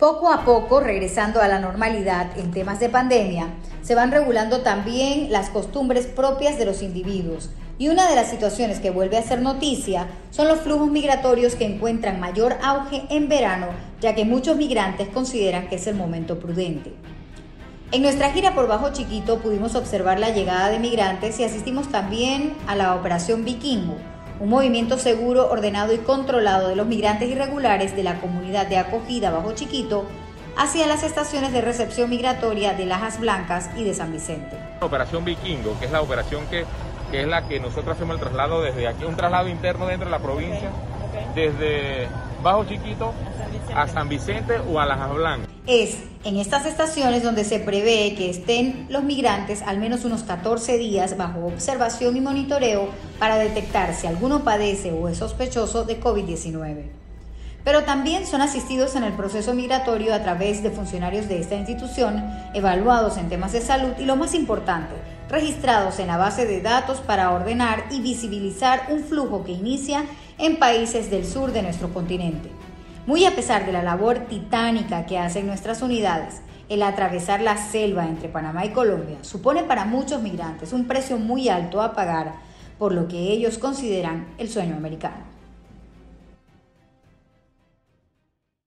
Poco a poco, regresando a la normalidad en temas de pandemia, se van regulando también las costumbres propias de los individuos. Y una de las situaciones que vuelve a ser noticia son los flujos migratorios que encuentran mayor auge en verano, ya que muchos migrantes consideran que es el momento prudente. En nuestra gira por Bajo Chiquito pudimos observar la llegada de migrantes y asistimos también a la Operación Vikingo, un movimiento seguro, ordenado y controlado de los migrantes irregulares de la comunidad de acogida Bajo Chiquito hacia las estaciones de recepción migratoria de Lajas Blancas y de San Vicente. Operación Vikingo, que es la operación que, es la que nosotros hacemos el traslado desde aquí, un traslado interno dentro de la provincia, desde Bajo Chiquito a San Vicente o a Lajas Blancas. Es en estas estaciones donde se prevé que estén los migrantes al menos unos 14 días bajo observación y monitoreo para detectar si alguno padece o es sospechoso de COVID-19. Pero también son asistidos en el proceso migratorio a través de funcionarios de esta institución, evaluados en temas de salud y lo más importante, registrados en la base de datos para ordenar y visibilizar un flujo que inicia en países del sur de nuestro continente. Muy a pesar de la labor titánica que hacen nuestras unidades, el atravesar la selva entre Panamá y Colombia supone para muchos migrantes un precio muy alto a pagar por lo que ellos consideran el sueño americano.